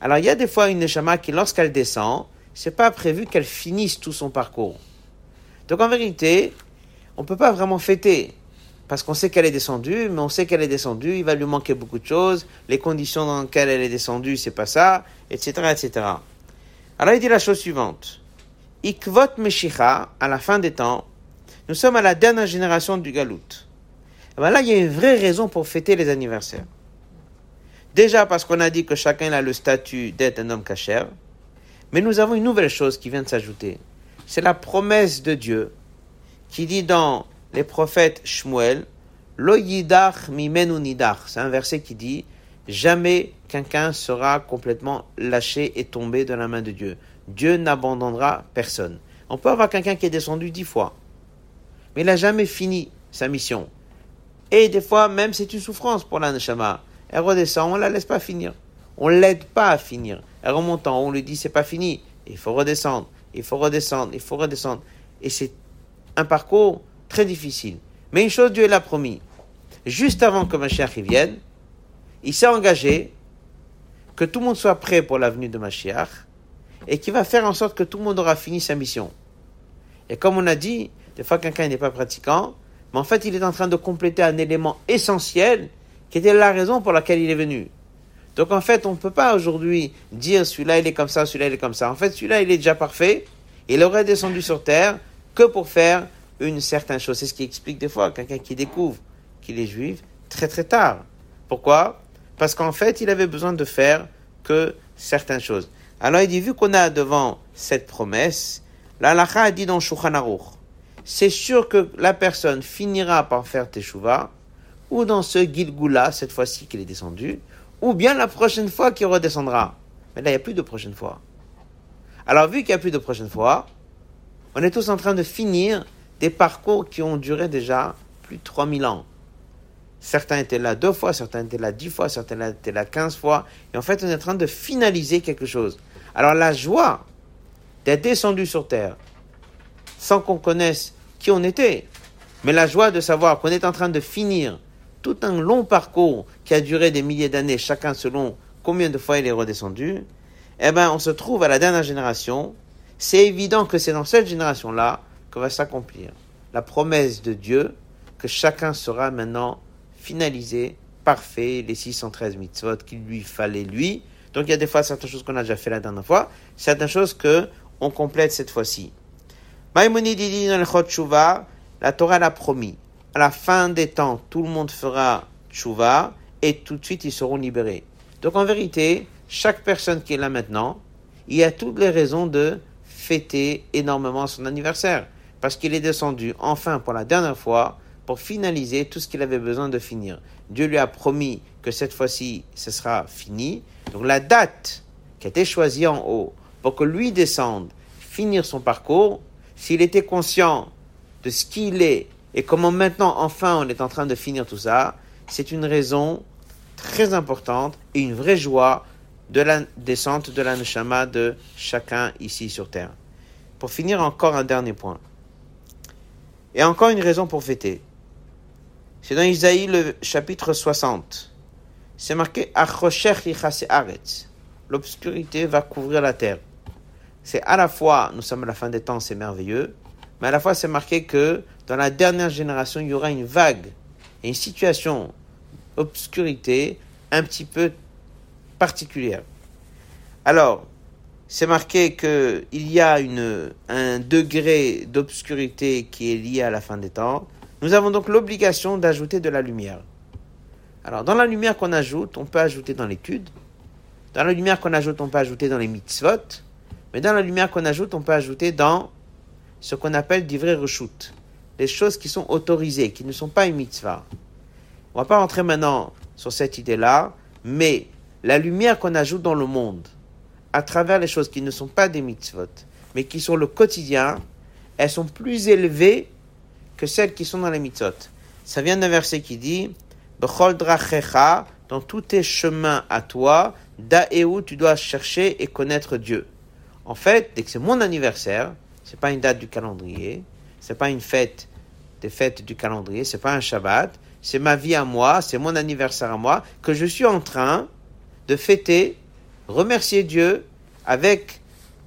Alors il y a des fois une neshama qui, lorsqu'elle descend, c'est pas prévu qu'elle finisse tout son parcours. Donc en vérité, on ne peut pas vraiment fêter. Parce qu'on sait qu'elle est descendue, mais on sait qu'elle est descendue, il va lui manquer beaucoup de choses, les conditions dans lesquelles elle est descendue, c'est pas ça, etc., etc. Alors il dit la chose suivante. Ikvot Meshicha, à la fin des temps, nous sommes à la dernière génération du Galout. Et ben là, il y a une vraie raison pour fêter les anniversaires. Déjà parce qu'on a dit que chacun a le statut d'être un homme cachère, mais nous avons une nouvelle chose qui vient de s'ajouter. C'est la promesse de Dieu qui dit dans les prophètes Shmuel, Lo yidach mimenu nidach. C'est un verset qui dit Jamais quelqu'un sera complètement lâché et tombé de la main de Dieu. Dieu n'abandonnera personne. On peut avoir quelqu'un qui est descendu dix fois, mais il n'a jamais fini sa mission. Et des fois, même c'est une souffrance pour la neshama. Elle redescend, on la laisse pas finir. On l'aide pas à finir. Elle remonte en on lui dit c'est pas fini. Il faut redescendre, il faut redescendre, il faut redescendre. Et c'est un parcours très difficile. Mais une chose, Dieu l'a promis. Juste avant que Mashiach vienne, il s'est engagé que tout le monde soit prêt pour l'avenue de Mashiach et qu'il va faire en sorte que tout le monde aura fini sa mission. Et comme on a dit, des fois quelqu'un n'est pas pratiquant, mais en fait il est en train de compléter un élément essentiel qui était la raison pour laquelle il est venu. Donc en fait, on ne peut pas aujourd'hui dire celui-là il est comme ça, celui-là il est comme ça. En fait, celui-là il est déjà parfait. Il aurait descendu sur terre que pour faire une certaine chose. C'est ce qui explique des fois quelqu'un qui découvre qu'il est juif très très tard. Pourquoi? Parce qu'en fait, il avait besoin de faire que certaines choses. Alors il dit, vu qu'on a devant cette promesse, l'Alacha a dit dans Shulchan c'est sûr que la personne finira par faire Teshuvah, ou dans ce Gilgula, cette fois-ci qu'il est descendu, ou bien la prochaine fois qu'il redescendra. Mais là, il n'y a plus de prochaine fois. Alors, vu qu'il n'y a plus de prochaine fois, on est tous en train de finir des parcours qui ont duré déjà plus de 3000 ans. Certains étaient là deux fois, certains étaient là dix fois, certains étaient là quinze fois. Et en fait, on est en train de finaliser quelque chose. Alors, la joie d'être descendu sur terre, sans qu'on connaisse qui on était, mais la joie de savoir qu'on est en train de finir tout un long parcours qui a duré des milliers d'années, chacun selon combien de fois il est redescendu, eh bien, on se trouve à la dernière génération. C'est évident que c'est dans cette génération-là va s'accomplir la promesse de Dieu que chacun sera maintenant finalisé, parfait, les 613 mitzvot qu'il lui fallait lui. Donc il y a des fois certaines choses qu'on a déjà fait la dernière fois, certaines choses que on complète cette fois-ci. Maïmonide dit dans le Chot la Torah l'a promis à la fin des temps, tout le monde fera tchouva et tout de suite ils seront libérés. Donc en vérité, chaque personne qui est là maintenant, il y a toutes les raisons de fêter énormément son anniversaire parce qu'il est descendu enfin pour la dernière fois pour finaliser tout ce qu'il avait besoin de finir. Dieu lui a promis que cette fois-ci, ce sera fini. Donc la date qui a été choisie en haut pour que lui descende, finir son parcours, s'il était conscient de ce qu'il est et comment maintenant, enfin, on est en train de finir tout ça, c'est une raison très importante et une vraie joie de la descente de la neshama de chacun ici sur terre. Pour finir, encore un dernier point. Et encore une raison pour fêter. C'est dans Isaïe le chapitre 60. C'est marqué L'obscurité va couvrir la terre. C'est à la fois, nous sommes à la fin des temps, c'est merveilleux, mais à la fois c'est marqué que dans la dernière génération, il y aura une vague et une situation obscurité un petit peu particulière. Alors, c'est marqué qu'il y a une, un degré d'obscurité qui est lié à la fin des temps. Nous avons donc l'obligation d'ajouter de la lumière. Alors, dans la lumière qu'on ajoute, on peut ajouter dans l'étude. Dans la lumière qu'on ajoute, on peut ajouter dans les mitzvot. Mais dans la lumière qu'on ajoute, on peut ajouter dans ce qu'on appelle du vrai reshoot les choses qui sont autorisées, qui ne sont pas une mitzvah. On va pas rentrer maintenant sur cette idée-là, mais la lumière qu'on ajoute dans le monde, à travers les choses qui ne sont pas des mitzvot, mais qui sont le quotidien, elles sont plus élevées que celles qui sont dans les mitzvot. Ça vient d'un verset qui dit, Bechol dans tous tes chemins à toi, où tu dois chercher et connaître Dieu. En fait, dès que c'est mon anniversaire, c'est pas une date du calendrier, c'est pas une fête des fêtes du calendrier, c'est pas un Shabbat, c'est ma vie à moi, c'est mon anniversaire à moi, que je suis en train de fêter, remercier Dieu avec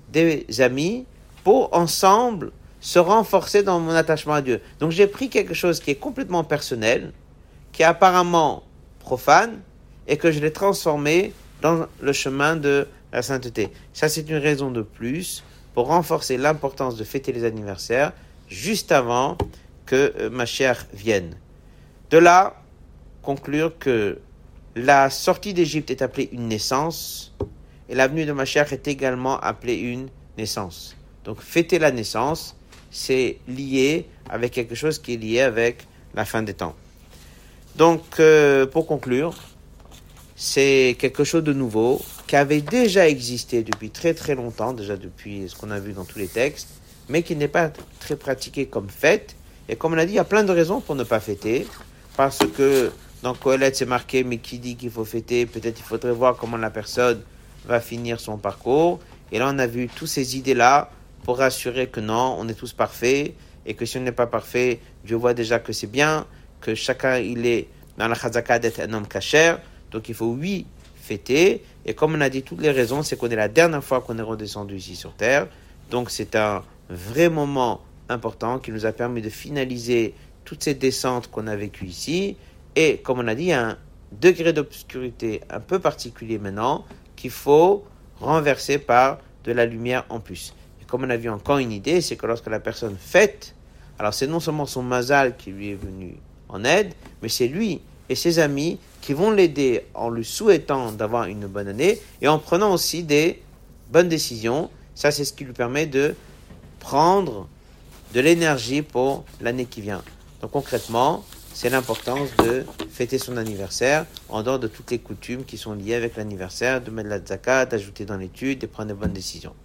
des amis pour ensemble se renforcer dans mon attachement à Dieu. Donc j'ai pris quelque chose qui est complètement personnel, qui est apparemment profane, et que je l'ai transformé dans le chemin de la sainteté. Ça, c'est une raison de plus pour renforcer l'importance de fêter les anniversaires juste avant que euh, Mashiach vienne. De là, conclure que la sortie d'Égypte est appelée une naissance et l'avenue de Mashiach est également appelée une naissance. Donc fêter la naissance, c'est lié avec quelque chose qui est lié avec la fin des temps. Donc euh, pour conclure, c'est quelque chose de nouveau qui avait déjà existé depuis très très longtemps, déjà depuis ce qu'on a vu dans tous les textes, mais qui n'est pas très pratiqué comme fête. Et comme on a dit, il y a plein de raisons pour ne pas fêter, parce que dans Coëlette c'est marqué, mais qui dit qu'il faut fêter, peut-être il faudrait voir comment la personne va finir son parcours. Et là, on a vu toutes ces idées-là pour rassurer que non, on est tous parfaits et que si on n'est pas parfait, Dieu voit déjà que c'est bien, que chacun il est dans la chazaka d'être un homme cachère. Donc il faut, oui, fêter. Et comme on a dit toutes les raisons, c'est qu'on est la dernière fois qu'on est redescendu ici sur Terre. Donc c'est un vrai moment important qui nous a permis de finaliser toutes ces descentes qu'on a vécues ici. Et comme on a dit, un degré d'obscurité un peu particulier maintenant qu'il faut renverser par de la lumière en plus. Et comme on a vu encore une idée, c'est que lorsque la personne fête, alors c'est non seulement son mazal qui lui est venu en aide, mais c'est lui et ses amis qui vont l'aider en lui souhaitant d'avoir une bonne année et en prenant aussi des bonnes décisions. Ça, c'est ce qui lui permet de prendre de l'énergie pour l'année qui vient. Donc concrètement, c'est l'importance de fêter son anniversaire en dehors de toutes les coutumes qui sont liées avec l'anniversaire, de mettre la zakat, d'ajouter dans l'étude et prendre de bonnes décisions.